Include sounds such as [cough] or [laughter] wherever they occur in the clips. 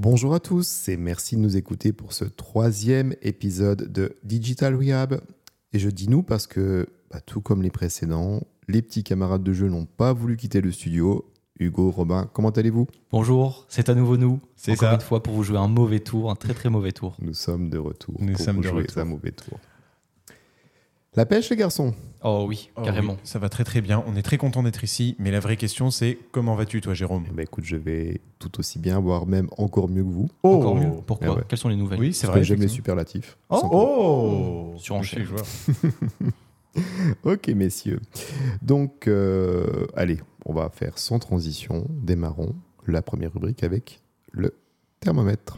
Bonjour à tous et merci de nous écouter pour ce troisième épisode de Digital Rehab. Et je dis nous parce que, bah, tout comme les précédents, les petits camarades de jeu n'ont pas voulu quitter le studio. Hugo, Robin, comment allez-vous? Bonjour, c'est à nouveau nous. C'est Encore ça. une fois pour vous jouer un mauvais tour, un très très mauvais tour. Nous sommes de retour. Nous pour sommes vous de jouer retour. un mauvais tour. La pêche, les garçons? Oh oui, Oh carrément. oui, ça va très très bien. On est très content d'être ici. Mais la vraie question, c'est comment vas-tu, toi, Jérôme? Eh ben, écoute, je vais tout aussi bien, voire même encore mieux que vous. Encore mieux. Pourquoi? Ah ouais. Quelles sont les nouvelles? Oui, c'est vrai. j'aime les superlatifs. Oh, oh Surenchère. [laughs] Ok, messieurs. Donc, euh, allez, on va faire sans transition. Démarrons la première rubrique avec le thermomètre.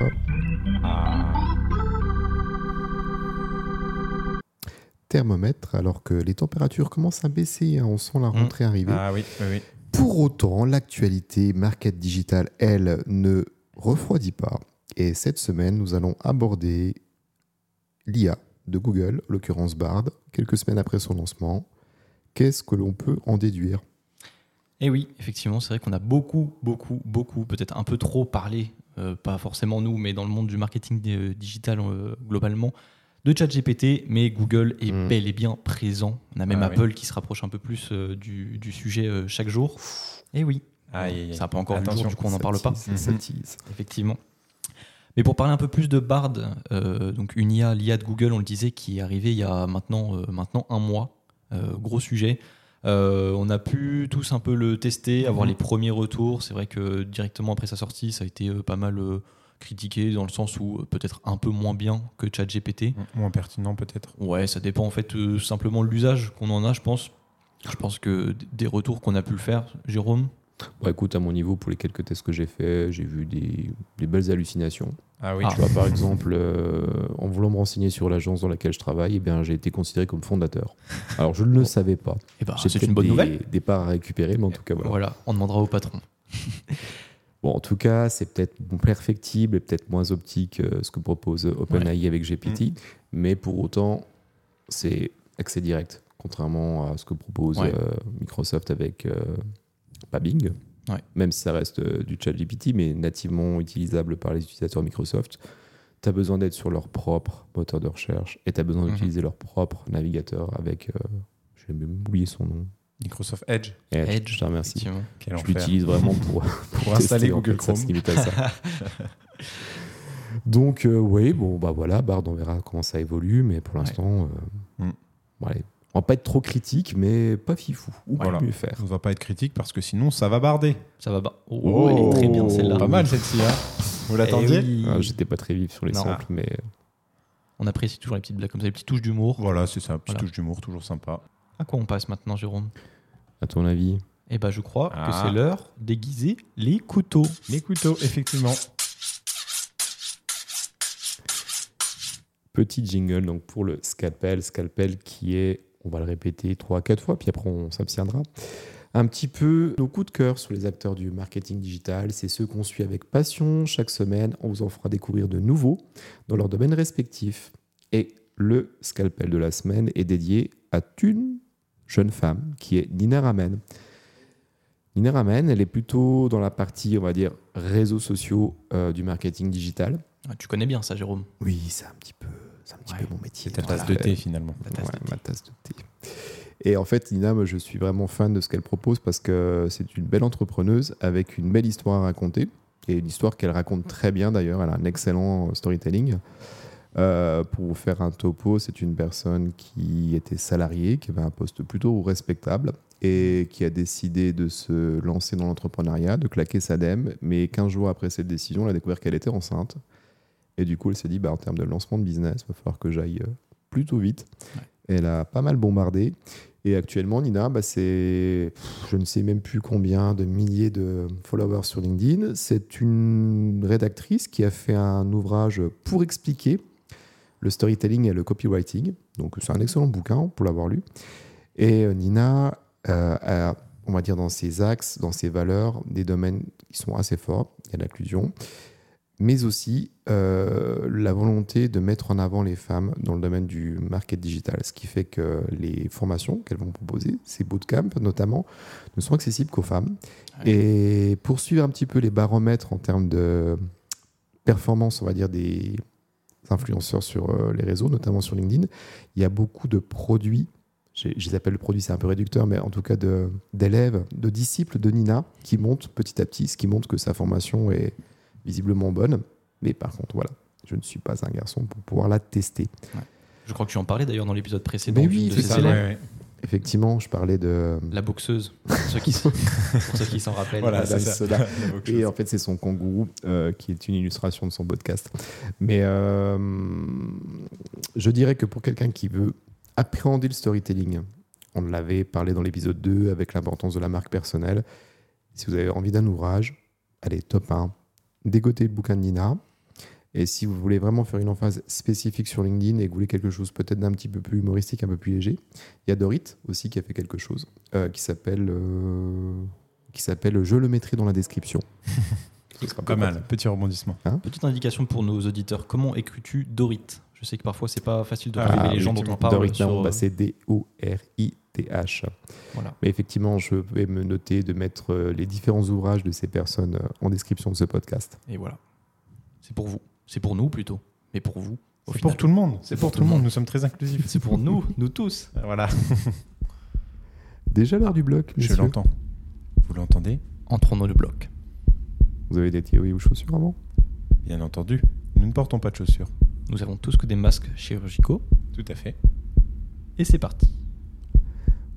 Thermomètre, alors que les températures commencent à baisser, hein, on sent la rentrée arriver. Ah oui, oui, oui. Pour autant, l'actualité market digital, elle, ne refroidit pas. Et cette semaine, nous allons aborder l'IA de Google, en l'occurrence Bard, quelques semaines après son lancement. Qu'est-ce que l'on peut en déduire? Eh oui, effectivement, c'est vrai qu'on a beaucoup, beaucoup, beaucoup, peut-être un peu trop parlé, euh, pas forcément nous, mais dans le monde du marketing euh, digital euh, globalement, de ChatGPT, mais Google est Mm. bel et bien présent. On a même Ah oui. Apple qui se rapproche un peu plus euh, du, du sujet euh, chaque jour. Et oui, Aïe, aïe, aïe. ça n'a pas encore le Attention, jour, du coup on n'en parle pas. tease, ça Mhm. tease. Effectivement. Mais pour parler un peu plus de Bard, euh, donc une IA, l'IA de Google, on le disait, qui est arrivée il y a maintenant, euh, maintenant un mois. Euh, gros sujet. Euh, on a pu tous un peu le tester, avoir Mhm. les premiers retours. C'est vrai que directement après sa sortie, ça a été euh, pas mal euh, critiqué dans le sens où euh, peut-être un peu moins bien que ChatGPT. Moins pertinent, peut-être. Ouais, ça dépend en fait euh, simplement de l'usage qu'on en a, je pense. Je pense que des retours qu'on a pu le faire, Jérôme, Bon, écoute, à mon niveau, pour les quelques tests que j'ai faits, j'ai vu des, des belles hallucinations. Ah oui. Ah. Tu vois, par exemple, euh, en voulant me renseigner sur l'agence dans laquelle je travaille, eh bien, j'ai été considéré comme fondateur. Alors, je ne le savais pas. eh ben, c'est peut-être une bonne des, nouvelle. des parts à récupérer, mais en tout cas, voilà. Voilà, on demandera au patron. [laughs] Bon, en tout cas, c'est peut-être perfectible et peut-être moins optique euh, ce que propose OpenAI avec GPT, mais pour autant, c'est accès direct, contrairement à ce que propose Ouais. euh, Microsoft avec euh, pas Bing, Ouais. même si ça reste euh, du chat GPT, mais nativement utilisable par les utilisateurs Microsoft. Tu as besoin d'être sur leur propre moteur de recherche et tu as besoin Mhm. d'utiliser leur propre navigateur avec, euh, j'ai même oublié son nom, Microsoft Edge. Edge, Edge, je te remercie. Je l'utilise vraiment pour, [laughs] Pour installer en Google fait, Chrome. se limite à ça. [laughs] Donc, euh, oui, bon, bah voilà, Bard, on verra comment ça évolue, mais pour Ouais. l'instant, euh, Mm. bon, allez, on va pas être trop critique, mais pas fifou. On Voilà. mieux faire. On ne va pas être critique parce que sinon, ça va barder. Ça va pas. Oh, elle est très bien celle-là. Pas mal celle-ci. Hein Vous Eh l'attendiez oui. Ah, J'étais pas très vif sur les Non. samples, mais euh, On apprécie toujours les petites blagues comme ça, les petites touches d'humour. Voilà, c'est ça. Petite Voilà. touche d'humour, toujours sympa. À quoi on passe maintenant, Jérôme? À ton avis? Eh ben, je crois que Ah. c'est l'heure d'aiguiser les couteaux. Les couteaux, effectivement. Petit jingle donc pour le scalpel, scalpel qui est, on va le répéter trois à quatre fois, puis après on s'abstiendra. Un petit peu nos coups de cœur sur les acteurs du marketing digital, c'est ceux qu'on suit avec passion chaque semaine. On vous en fera découvrir de nouveaux dans leur domaine respectif. Et le scalpel de la semaine est dédié à une jeune femme qui est Nina Ramen. Nina Ramen, elle est plutôt dans la partie, on va dire, réseaux sociaux euh, du marketing digital. Ah, tu connais bien ça, Jérôme? Oui, c'est un petit peu, c'est un petit Ouais. peu mon métier. C'est ta tasse de thé, finalement. Ta tasse Ouais, de thé. ma tasse de thé. Et en fait, Nina, moi, je suis vraiment fan de ce qu'elle propose parce que c'est une belle entrepreneuse avec une belle histoire à raconter. Et une histoire qu'elle raconte très bien d'ailleurs. Elle a un excellent storytelling. Euh, pour vous faire un topo, c'est une personne qui était salariée, qui avait un poste plutôt respectable et qui a décidé de se lancer dans l'entrepreneuriat, de claquer sa dème. Mais 15 jours après cette décision, elle a découvert qu'elle était enceinte. Et du coup, elle s'est dit, bah, en termes de lancement de business, il va falloir que j'aille euh, plutôt vite. Elle a pas mal bombardé. Et actuellement, Nina, bah, c'est je ne sais même plus combien de milliers de followers sur LinkedIn. C'est une rédactrice qui a fait un ouvrage pour expliquer le storytelling et le copywriting. Donc c'est un excellent bouquin pour l'avoir lu. Et euh, Nina euh, a, on va dire, dans ses axes, dans ses valeurs, des domaines qui sont assez forts. Il y a l'inclusion, mais aussi euh, la volonté de mettre en avant les femmes dans le domaine du market digital, ce qui fait que les formations qu'elles vont proposer, ces bootcamps notamment, ne sont accessibles qu'aux femmes. Et pour suivre un petit peu les baromètres en termes de performance, on va dire, des influenceurs sur euh, les réseaux, notamment sur LinkedIn, il y a beaucoup de produits je, les appelle le produit, c'est un peu réducteur, mais en tout cas de- d'élèves, de, disciples de Nina qui montent petit à petit, ce qui montre que sa formation est visiblement bonne. Mais par contre, voilà, je ne suis pas un garçon pour pouvoir la tester. Je crois que tu en parlais d'ailleurs dans l'épisode précédent. Mais oui, c'est ces ça, élèves. Ouais, ouais. Effectivement, je parlais de. La boxeuse, pour ceux qui s'en- [laughs] pour ceux qui s'en rappellent. Voilà, c'est ça. Soda. Et en fait, c'est son kangourou euh, qui est une illustration de son podcast. Mais euh, je dirais que pour quelqu'un qui veut appréhender le storytelling, on l'avait parlé dans l'épisode 2 avec l'importance de la marque personnelle. Si vous avez envie d'un ouvrage, allez, top 1. Dégotez le bouquin de Nina. Et si vous voulez vraiment faire une emphase spécifique sur LinkedIn et que vous voulez quelque chose peut-être d'un petit peu plus humoristique, un peu plus léger, il y a Dorit aussi qui a fait quelque chose euh, qui s'appelle euh, qui s'appelle Je le mettrai dans la description. [laughs] Pas peut-être- mal, petit rebondissement. Petite indication pour nos auditeurs. Comment écris-tu Dorit? Je sais que parfois c'est pas facile de Ah, relever les gens dont on parle. Dorit, sur, bah, euh, c'est D-O-R-I-T-H. voilà. Mais effectivement, je vais me noter de mettre les différents ouvrages de ces personnes en description de ce podcast. Et voilà. C'est pour vous. C'est pour nous plutôt. Mais pour vous. C'est pour tout le monde. C'est pour tout le monde. Nous sommes très inclusifs. C'est pour nous, nous tous. [laughs] Voilà, [laughs] Déjà l'heure du bloc, je l'entends. Vous l'entendez? Entrons dans le bloc. Vous avez des théories ou chaussures avant? Bien entendu. Nous ne portons pas de chaussures. Nous avons tous que des masques chirurgicaux. Tout à fait. Et c'est parti.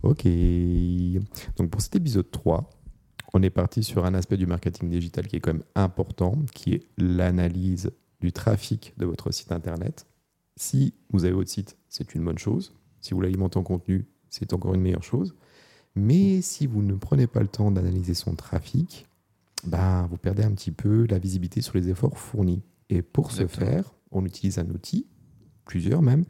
Ok. Donc pour cet épisode 3, on est parti sur un aspect du marketing digital qui est quand même important, qui est l'analyse du trafic de votre site internet. Si vous avez votre site, c'est une bonne chose. Si vous l'alimentez en contenu, c'est encore une meilleure chose. Mais si vous ne prenez pas le temps d'analyser son trafic, ben, vous perdez un petit peu la visibilité sur les efforts fournis. Et pour Exactement. ce faire, on utilise un outil, plusieurs même,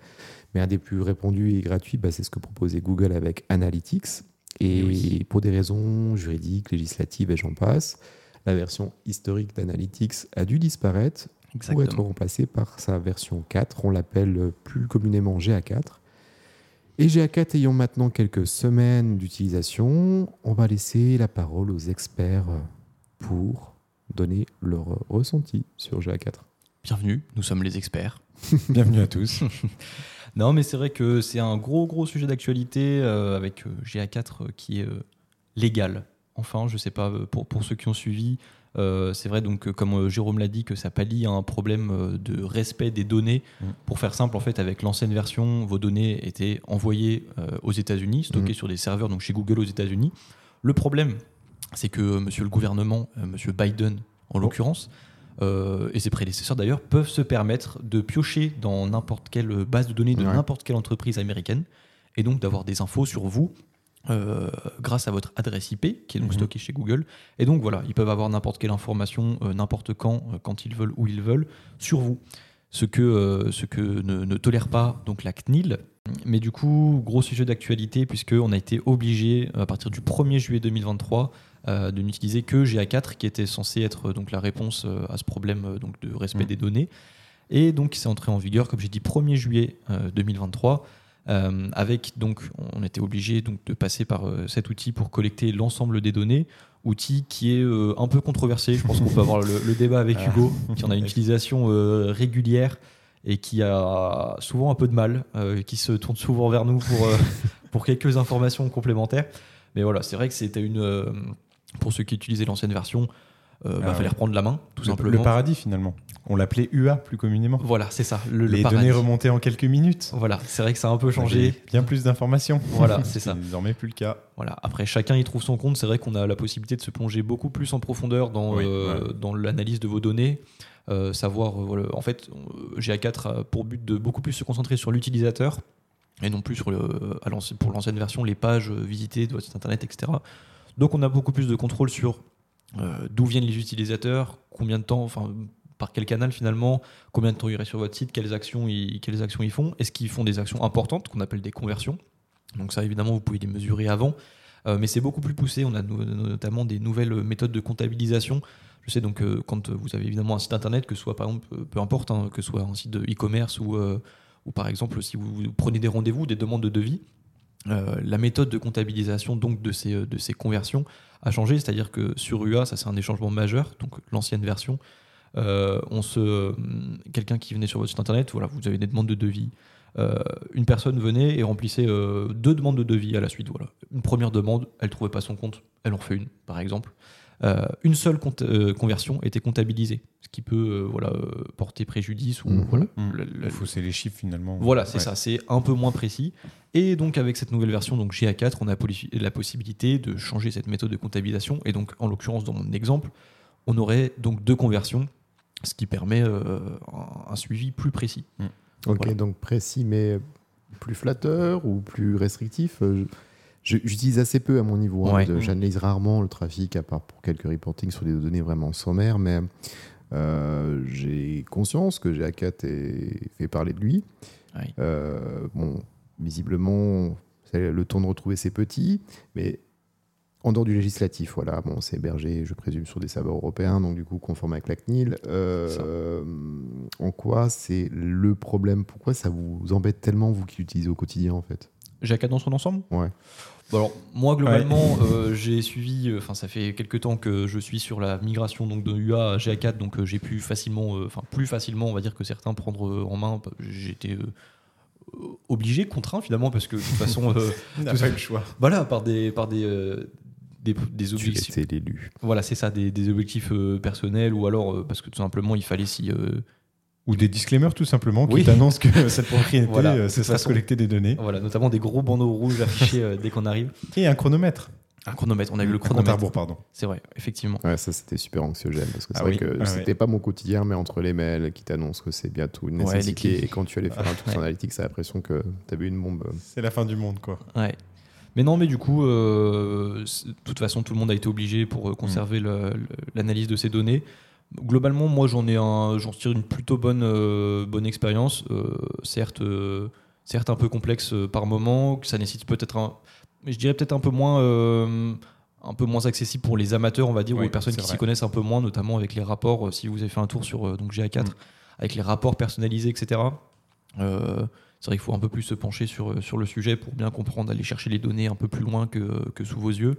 mais un des plus répandus et gratuits, bah, c'est ce que proposait Google avec Analytics. Et Eh oui. pour des raisons juridiques, législatives et j'en passe, la version historique d'Analytics a dû disparaître pour être Exactement. remplacée par sa version 4. On l'appelle plus communément GA4. Et GA4 ayant maintenant quelques semaines d'utilisation, on va laisser la parole aux experts pour donner leur ressenti sur GA4. Bienvenue, nous sommes les experts. [laughs] Bienvenue à tous. [laughs] Non, mais c'est vrai que c'est un gros, gros sujet d'actualité euh, avec euh, GA4 euh, qui est euh, légal. Enfin, je sais pas, pour, pour ceux qui ont suivi, euh, c'est vrai, donc, euh, comme euh, Jérôme l'a dit, que ça pallie à un problème de respect des données. Mm. Pour faire simple, en fait, avec l'ancienne version, vos données étaient envoyées euh, aux États-Unis, stockées Mm. sur des serveurs, donc chez Google aux États-Unis. Le problème, c'est que euh, monsieur le gouvernement, monsieur Biden en l'occurrence, et ses prédécesseurs d'ailleurs, peuvent se permettre de piocher dans n'importe quelle base de données de Ouais. n'importe quelle entreprise américaine, et donc d'avoir des infos sur vous euh, grâce à votre adresse IP, qui est donc Mhm. stockée chez Google. Et donc voilà, ils peuvent avoir n'importe quelle information, euh, n'importe quand, euh, quand ils veulent, où ils veulent, sur vous. Ce que, ce que ne, ne tolère pas donc la CNIL. Mais du coup, gros sujet d'actualité, puisqu'on a été obligé, à partir du 1er juillet 2023, euh, de n'utiliser que GA4, qui était censé être donc la réponse à ce problème donc de respect Mm. des données. Et donc, c'est entré en vigueur, comme j'ai dit, 1er juillet euh, 2023. Euh, avec donc, on était obligé donc de passer par euh, cet outil pour collecter l'ensemble des données, outil qui est euh, un peu controversé. Je pense qu'on peut avoir le, le débat avec Ah. Hugo, qui en a une utilisation régulière et qui a souvent un peu de mal, qui se tourne souvent vers nous pour, [laughs] pour quelques informations complémentaires. Mais voilà, c'est vrai que c'était une. pour ceux qui utilisaient l'ancienne version, il Ah fallait reprendre la main, tout Le- simplement. Le paradis finalement. On l'appelait UA plus communément. Voilà, c'est ça. Le, le Les données remontaient en quelques minutes. Voilà, c'est vrai que ça a un peu changé. Bien plus d'informations. Voilà, c'est Ce ça. désormais plus le cas. Voilà. Après, chacun y trouve son compte. C'est vrai qu'on a la possibilité de se plonger beaucoup plus en profondeur dans, Oui, euh, dans l'analyse de vos données. Euh, savoir, euh, voilà. en fait, euh, GA4 a pour but de beaucoup plus se concentrer sur l'utilisateur et non plus sur le, à pour l'ancienne version les pages visitées de votre site internet, etc. Donc on a beaucoup plus de contrôle sur euh, d'où viennent les utilisateurs, combien de temps, enfin par quel canal finalement, combien de temps ils sur votre site, quelles actions ils, quelles actions ils font, est-ce qu'ils font des actions importantes qu'on appelle des conversions? Donc ça évidemment vous pouvez les mesurer avant, Euh, mais c'est beaucoup plus poussé. On a no- notamment des nouvelles méthodes de comptabilisation. Je sais donc euh, quand vous avez évidemment un site internet, que ce soit par exemple, euh, peu importe, hein, que ce soit un site de e-commerce ou, ou par exemple si vous, prenez des rendez-vous, des demandes de devis, la méthode de comptabilisation donc de ces, de ces conversions a changé, c'est-à-dire que sur UA, ça c'est un des changements majeurs, donc l'ancienne version, on se, euh, quelqu'un qui venait sur votre site internet, voilà, vous avez des demandes de devis, euh, une personne venait et remplissait euh, deux demandes de devis à la suite. Voilà. Une première demande, elle trouvait pas son compte, elle en refait une, par exemple. Euh, une seule compte- euh, conversion était comptabilisée, ce qui peut euh, voilà, euh, porter préjudice ou Mhm. voilà, le- Il faut c'est les chiffres finalement. voilà, c'est Ouais. ça, c'est un peu moins précis. Et donc avec cette nouvelle version, donc GA4, on a la possibilité de changer cette méthode de comptabilisation. Et donc en l'occurrence, dans mon exemple, on aurait donc deux conversions, ce qui permet euh, un, suivi plus précis. Ok, Voilà. donc précis, mais plus flatteur ou plus restrictif euh, J'utilise assez peu à mon niveau. hein, Ouais. J'analyse rarement le trafic, à part pour quelques reportings sur des données vraiment sommaires, mais euh, j'ai conscience que GA4 est- fait parler de lui. Ouais. Euh, bon, visiblement, c'est- le temps de retrouver c'est petit, mais en dehors du législatif, voilà, bon, c'est hébergé, je présume, sur des serveurs européens, donc du coup conforme avec la CNIL. Euh, en quoi c'est le problème? Pourquoi ça vous embête tellement, vous qui l'utilisez au quotidien, en fait? GA4 dans son ensemble Ouais. Bon, alors, moi, globalement, euh, j'ai suivi, euh, enfin, ça fait quelques temps que je suis sur la migration donc, de UA à GA4, donc euh, j'ai pu facilement, euh, enfin, plus facilement, on va dire, que certains prendre euh, en main. J'étais euh, obligé, contraint finalement, parce que de toute façon, euh, [laughs] On n'a pas eu le choix. voilà, par des, par des, euh, des, des Tu objectifs. étais l'élu. Voilà, c'est ça, des, des objectifs euh, personnels, ou alors euh, parce que tout simplement, il fallait si. euh, Ou des disclaimers tout simplement qui Oui. t'annoncent que [laughs] cette propriété, Voilà, euh, c'est ça se façon. collecter des données. voilà, notamment des gros bandeaux rouges affichés euh, dès qu'on arrive. [laughs] Et un chronomètre. Un chronomètre, on a eu le Un compte à chronomètre. rebours, pardon. C'est vrai, effectivement. Ouais, ça c'était super anxiogène parce que c'est Ah vrai oui. que Ah c'était ouais. pas mon quotidien, mais entre les mails qui t'annoncent que c'est bientôt une nécessité et quand tu allais faire un [laughs] tour sur. Analytics, t'as l'impression que t'avais une bombe. C'est la fin du monde, quoi. Ouais. Mais non, mais du coup, euh, de toute façon, tout le monde a été obligé pour euh, conserver le- l'analyse de ces données. Globalement, moi, j'en ai un, j'en tire une plutôt bonne, euh, bonne expérience. Certes, certes un peu complexe par moment, que ça nécessite peut-être un, mais je dirais peut-être un peu moins, euh, un peu moins accessible pour les amateurs, on va dire, ou les personnes qui s'y connaissent un peu moins, notamment avec les rapports. euh, si vous avez fait un tour sur euh, donc GA4, Mm. avec les rapports personnalisés, etc. Euh, c'est vrai qu'il faut un peu plus se pencher sur, sur le sujet pour bien comprendre, aller chercher les données un peu plus loin que, que sous vos yeux.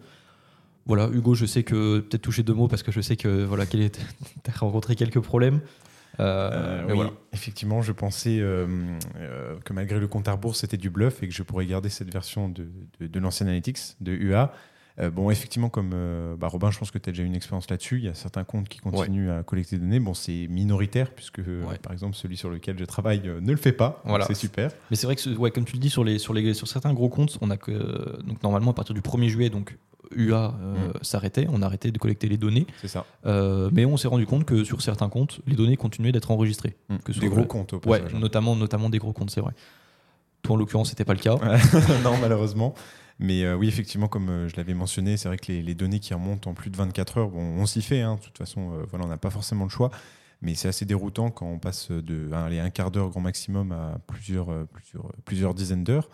Voilà, Hugo, je sais que peut-être toucher deux mots parce que je sais que voilà, tu [laughs] as rencontré quelques problèmes. Euh, Euh, oui, voilà. effectivement, je pensais euh, euh, que malgré le compte à rebours, c'était du bluff et que je pourrais garder cette version de, de, de l'ancien Analytics, de UA. Euh, bon, effectivement, comme euh, bah, Robin, je pense que tu as déjà une expérience là-dessus. Il y a certains comptes qui continuent à collecter des données. Bon, c'est minoritaire puisque, euh, Ouais. par exemple, celui sur lequel je travaille ne le fait pas. Voilà. C'est super. Mais c'est vrai que, ce- ouais, comme tu le dis, sur, les, sur, les, sur certains gros comptes, on a que, donc normalement à partir du 1er juillet, donc UA euh, Mm. s'arrêtait, on a arrêté de collecter les données, C'est ça. Euh, mais on s'est rendu compte que sur certains comptes, les données continuaient d'être enregistrées. Que ce des gros comptes au Ouais, passage. hein. notamment, notamment des gros comptes, c'est vrai. Toi, en l'occurrence, c'était pas le cas. Ouais. [laughs] non, malheureusement. Mais euh, oui, effectivement, comme euh, je l'avais mentionné, c'est vrai que les, les données qui remontent en plus de 24 heures, bon, on s'y fait. hein. de toute façon, euh, voilà, on n'a pas forcément le choix. Mais c'est assez déroutant quand on passe de allez, un quart d'heure grand maximum à plusieurs, plusieurs, plusieurs dizaines d'heures.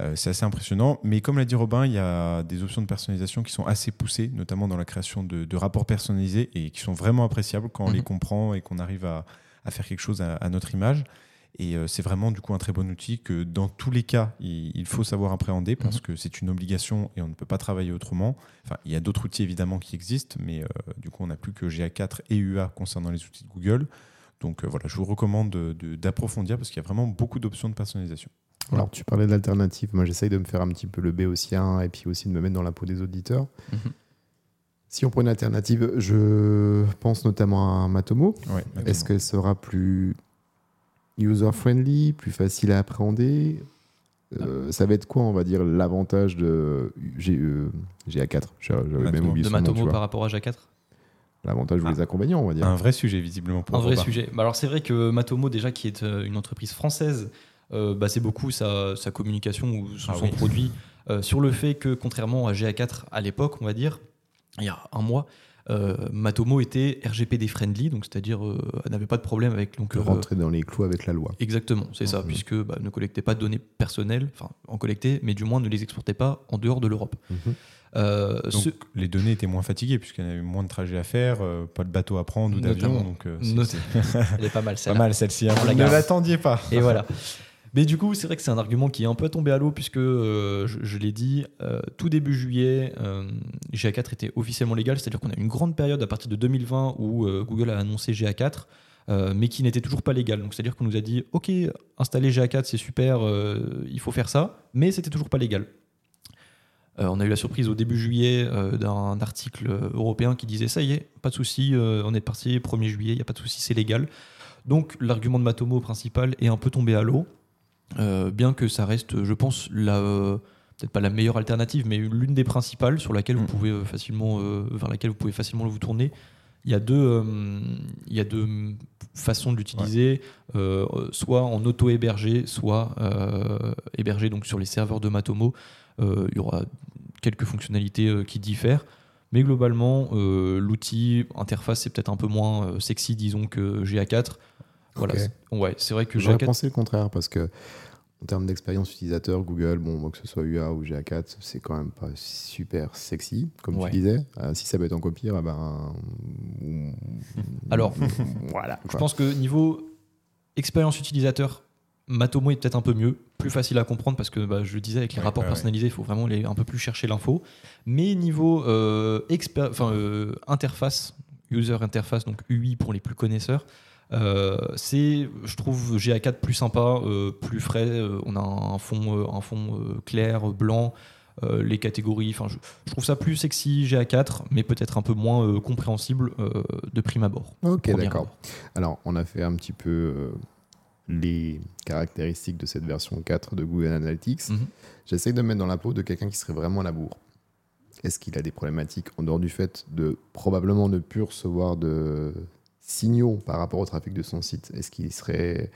Euh, c'est assez impressionnant. Mais comme l'a dit Robin, il y a des options de personnalisation qui sont assez poussées, notamment dans la création de, de rapports personnalisés et qui sont vraiment appréciables quand on Mhm. les comprend et qu'on arrive à, à faire quelque chose à, à notre image. Et euh, c'est vraiment du coup un très bon outil que dans tous les cas, il, il faut savoir appréhender parce Mhm. que c'est une obligation et on ne peut pas travailler autrement. Enfin, il y a d'autres outils évidemment qui existent, mais euh, du coup, on n'a plus que GA4 et UA concernant les outils de Google. Donc euh, voilà, je vous recommande de- de- d'approfondir parce qu'il y a vraiment beaucoup d'options de personnalisation. Alors, tu parlais d'alternatives. Moi, j'essaye de me faire un petit peu le béotien et puis aussi de me mettre dans la peau des auditeurs. Mhm. Si on prend une alternative, je pense notamment à Matomo. Ouais, Est-ce qu'elle sera plus user-friendly, plus facile à appréhender Euh, Ça va être quoi, on va dire, l'avantage de G- euh, GA4 J'avais même oublié De Matomo par rapport à GA4 L'avantage ou Ah. les inconvénients, on va dire. un vrai sujet visiblement pour Un vrai sujet. Bah alors c'est vrai que Matomo déjà qui est euh, une entreprise française euh, bah, c'est beaucoup sa, sa communication ou son, Ah son oui. produit euh, sur le fait que, contrairement à GA4 à l'époque, on va dire, il y a un mois, euh, Matomo était RGPD friendly, donc c'est-à-dire euh, elle n'avait pas de problème avec donc De euh, rentrer dans les clous avec la loi. Exactement, c'est ça, Mhm. puisque bah, ne collectez pas de données personnelles, enfin en collectez, mais du moins ne les exportez pas en dehors de l'Europe. Mhm. Euh, Donc ce- les données étaient moins fatiguées puisqu'il y avait moins de trajets à faire, euh, pas de bateau à prendre ou d'avion. Donc euh, c'est- Not- c'est [laughs] Elle est pas mal [laughs] pas celle-là. mal celle-ci. hein. On la ne l'attendiez pas. Et voilà. [laughs] Mais du coup, c'est vrai que c'est un argument qui est un peu tombé à l'eau puisque, euh, je, l'ai dit, euh, tout début juillet, euh, GA4 était officiellement légal, c'est-à-dire qu'on a une grande période à partir de 2020 où Google a annoncé GA4, euh, mais qui n'était toujours pas légal. Donc c'est-à-dire qu'on nous a dit, ok, installer GA4 c'est super, il faut faire ça, mais c'était toujours pas légal. On a eu la surprise au début juillet d'un article européen qui disait ça y est, pas de souci, on est parti 1er juillet, il n'y a pas de souci, c'est légal. Donc l'argument de Matomo principal est un peu tombé à l'eau, euh, bien que ça reste, je pense, la, peut-être pas la meilleure alternative, mais l'une des principales sur laquelle vous Mm. pouvez euh, facilement, euh, vers laquelle vous pouvez facilement vous tourner. Il y a deux, il y a deux façons de l'utiliser, soit en auto-hébergé, soit hébergé donc sur les serveurs de Matomo. Il y aura quelques fonctionnalités qui diffèrent. Mais globalement, euh, l'outil interface c'est peut-être un peu moins euh, sexy, disons, que GA4. Voilà, ouais, c'est vrai que J'aurais GA4. pensé le contraire parce que en termes d'expérience utilisateur, Google, bon, que ce soit UA ou GA4, c'est quand même pas super sexy, comme Ouais. tu disais. Euh, si ça peut être en copie, ah ben. Alors, [laughs] voilà. Je pense que niveau expérience utilisateur, Matomo est peut-être un peu mieux, plus facile à comprendre parce que bah, je le disais avec les Ouais, rapports ouais, personnalisés, il faut vraiment aller un peu plus chercher l'info. Mais niveau euh, euh, interface, user interface, donc UI pour les plus connaisseurs, c'est, je trouve, GA4 plus sympa, euh, plus frais. euh, on a un fond, euh, un fond euh, clair, blanc. euh, les catégories, enfin, je, je trouve ça plus sexy GA4, mais peut-être un peu moins euh, compréhensible euh, de prime abord. Ok, d'accord. Alors, on a fait un petit peu euh, les caractéristiques de cette version 4 de Google Analytics. Mhm. J'essaie de me mettre dans la peau de quelqu'un qui serait vraiment à la bourre. Est-ce qu'il a des problématiques en dehors du fait de probablement ne plus recevoir de signaux par rapport au trafic de son site Est-ce qu'il serait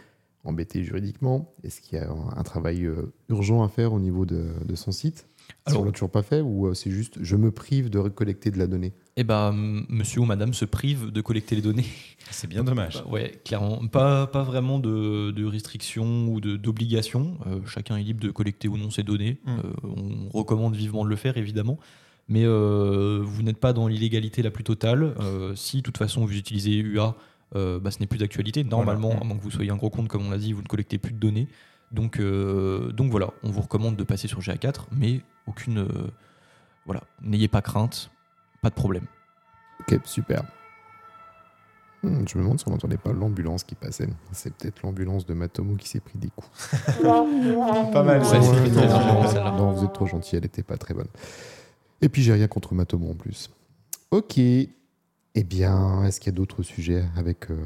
embêté juridiquement? Est-ce qu'il y a un, travail euh, urgent à faire au niveau de, de son site? Si Alors- on l'a toujours pas fait ou euh, c'est juste je me prive de collecter de la donnée? Eh ben, monsieur ou madame se prive de collecter les données. [laughs] C'est bien dommage. Bah ouais, clairement. Pas, pas vraiment de, de restrictions ou de- d'obligations. Euh, chacun est libre de collecter ou non ses données. Mm. Euh, on recommande vivement de le faire, évidemment. Mais euh, vous n'êtes pas dans l'illégalité la plus totale. Euh, si, de toute façon, vous utilisez UA, euh, bah, ce n'est plus d'actualité. Normalement, Voilà. à moins que vous soyez un gros compte, comme on l'a dit, vous ne collectez plus de données. Donc, euh, donc voilà, on vous recommande de passer sur GA4, mais aucune. euh, voilà, n'ayez pas crainte, pas de problème. Ok, super. Hmm, je me demande si on n'entendait pas l'ambulance qui passait. C'est peut-être l'ambulance de Matomo qui s'est pris des coups. [laughs] Pas mal. Ouais, non, celle-là. non, vous êtes trop gentil, elle n'était pas très bonne. Et puis j'ai rien contre Matomo en plus. Ok. Eh bien, est-ce qu'il y a d'autres sujets avec euh,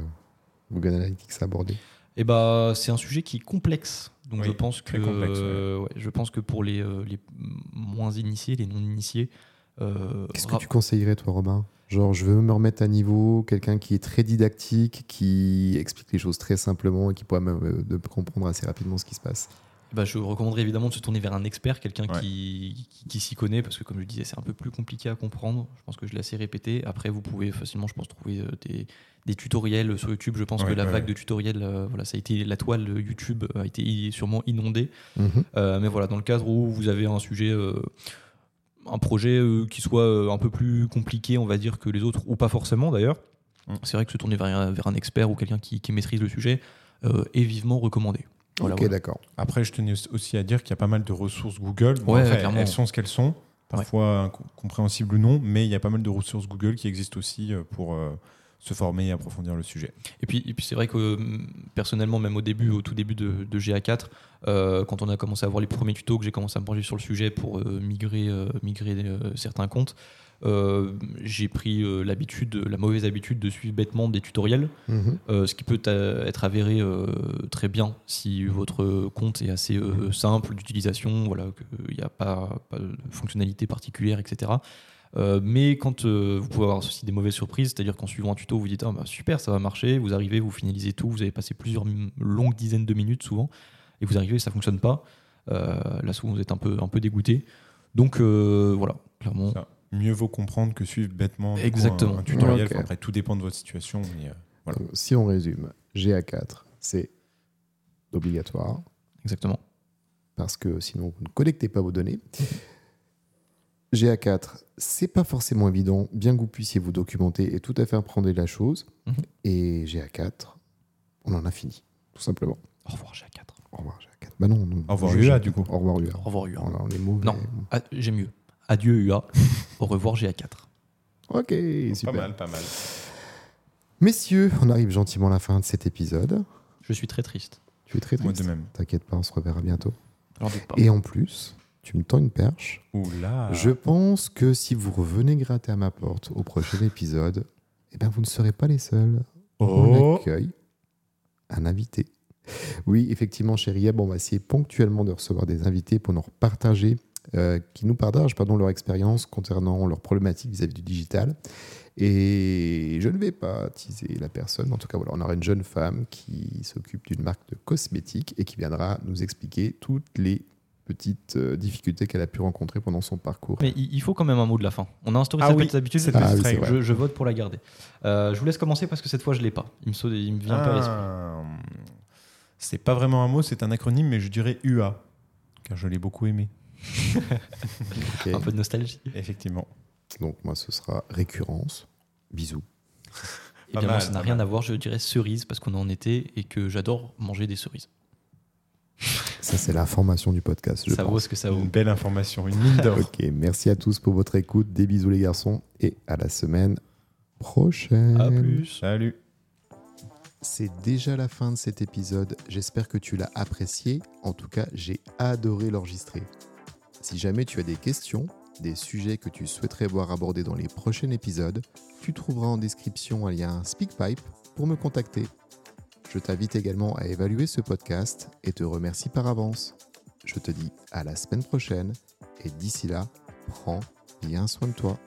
Google Analytics à aborder? Eh ben, c'est un sujet qui est complexe. Donc Oui, je pense que très complexe, ouais. euh, ouais, je pense que pour les, euh, les moins initiés, les non initiés, euh, Qu'est-ce que tu conseillerais, toi, Robin? Genre, je veux me remettre à niveau, quelqu'un qui est très didactique, qui explique les choses très simplement et qui pourra me, de comprendre assez rapidement ce qui se passe. Ben, je recommanderais évidemment de se tourner vers un expert, quelqu'un Ouais. qui, qui, qui s'y connaît, parce que comme je disais, c'est un peu plus compliqué à comprendre. Je pense que je l'ai assez répété. Après, vous pouvez facilement, je pense, trouver euh, des, des tutoriels sur YouTube. Je pense Ouais, que la ouais, vague ouais. de tutoriels, euh, voilà, ça a été la toile YouTube a été sûrement inondée. Mhm. Euh, mais voilà, dans le cadre où vous avez un sujet, euh, un projet euh, qui soit euh, un peu plus compliqué, on va dire, que les autres, ou pas forcément d'ailleurs, Mm. c'est vrai que se tourner vers un, vers un expert ou quelqu'un qui, qui maîtrise le sujet euh, est vivement recommandé. Voilà, ok, voilà. d'accord. Après, je tenais aussi à dire qu'il y a pas mal de ressources Google. Bon, Ouais, après, clairement. elles sont ce qu'elles sont, parfois inco- compréhensibles ou non, mais il y a pas mal de ressources Google qui existent aussi euh, pour euh, se former et approfondir le sujet. Et puis, et puis c'est vrai que hum, personnellement, même au début, au tout début de, de GA4, euh, quand on a commencé à voir les premiers tutos, que j'ai commencé à me pencher sur le sujet pour euh, migrer, euh, migrer euh, certains comptes, euh, j'ai pris euh, l'habitude, la mauvaise habitude de suivre bêtement des tutoriels. Mhm. Euh, ce qui peut être avéré euh, très bien si votre compte est assez euh, simple d'utilisation, voilà, qu'il n'y a pas, pas de fonctionnalité particulière, etc. Euh, mais quand euh, vous pouvez avoir aussi des mauvaises surprises, c'est-à-dire qu'en suivant un tuto, vous dites ah, bah, super, ça va marcher, vous arrivez, vous finalisez tout, vous avez passé plusieurs longues dizaines de minutes souvent, et vous arrivez et ça fonctionne pas, euh, là souvent vous êtes un peu, un peu dégoûté. Donc euh, voilà, clairement. Ça. Mieux vaut comprendre que suivre bêtement du coup, Exactement. un, un tutoriel. Ok. Enfin, après, tout dépend de votre situation. mais, euh, voilà. Si on résume, GA4, c'est obligatoire Exactement. parce que sinon vous ne connectez pas vos données. GA4, c'est pas forcément évident, bien que vous puissiez vous documenter et tout à fait apprendre la chose. Mhm. Et GA4, on en a fini, tout simplement. Au revoir GA4. Au revoir GA4. Bah non, non. Au revoir UA, du coup. Au revoir UA. Au revoir UA. Est mauvais. Non. Ah, J'ai mieux. Adieu UA. Au revoir GA4. Ok, super. Pas mal, pas mal. Messieurs, on arrive gentiment à la fin de cet épisode. Je suis très triste. Tu es très Moi triste. de même. T'inquiète pas, on se reverra bientôt. Alors doute pas. Et en plus, tu me tends une perche. Oula. Je pense que si vous revenez gratter à ma porte au prochain épisode, eh ben vous ne serez pas les seuls. On Oh. accueille un invité. Oui, effectivement, chérie on va essayer ponctuellement de recevoir des invités pour nous partager, euh, qui nous partagent pardon, leur expérience concernant leurs problématiques vis-à-vis du digital. Et je ne vais pas teaser la personne. En tout cas, voilà, on aura une jeune femme qui s'occupe d'une marque de cosmétiques et qui viendra nous expliquer toutes les petites euh, difficultés qu'elle a pu rencontrer pendant son parcours. Mais il faut quand même un mot de la fin. On a instauré Ah cette oui, petite habitude. cette Ah petite oui, c'est règle. vrai. je, je vote pour la garder. Euh, je vous laisse commencer parce que cette fois je l'ai pas. Il me, saute- il me vient pas à l'esprit. Ah, C'est pas vraiment un mot, c'est un acronyme, mais je dirais UA, car je l'ai beaucoup aimé. Un peu de nostalgie. Effectivement. Donc moi, ce sera récurrence. Bisous. Et Pas bien mal, moi, ça n'a rien mal. à voir. Je dirais cerise parce qu'on est en été et que j'adore manger des cerises. Ça, c'est l'information du podcast. Je ça pense. vaut ce que ça vaut. Une belle information, une mine d'or. Ok, merci à tous pour votre écoute. Des bisous les garçons et à la semaine prochaine. À plus. Salut. C'est déjà la fin de cet épisode. J'espère que tu l'as apprécié. En tout cas, j'ai adoré l'enregistrer. Si jamais tu as des questions, des sujets que tu souhaiterais voir abordés dans les prochains épisodes, tu trouveras en description un lien SpeakPipe pour me contacter. Je t'invite également à évaluer ce podcast et te remercie par avance. Je te dis à la semaine prochaine et d'ici là, prends bien soin de toi.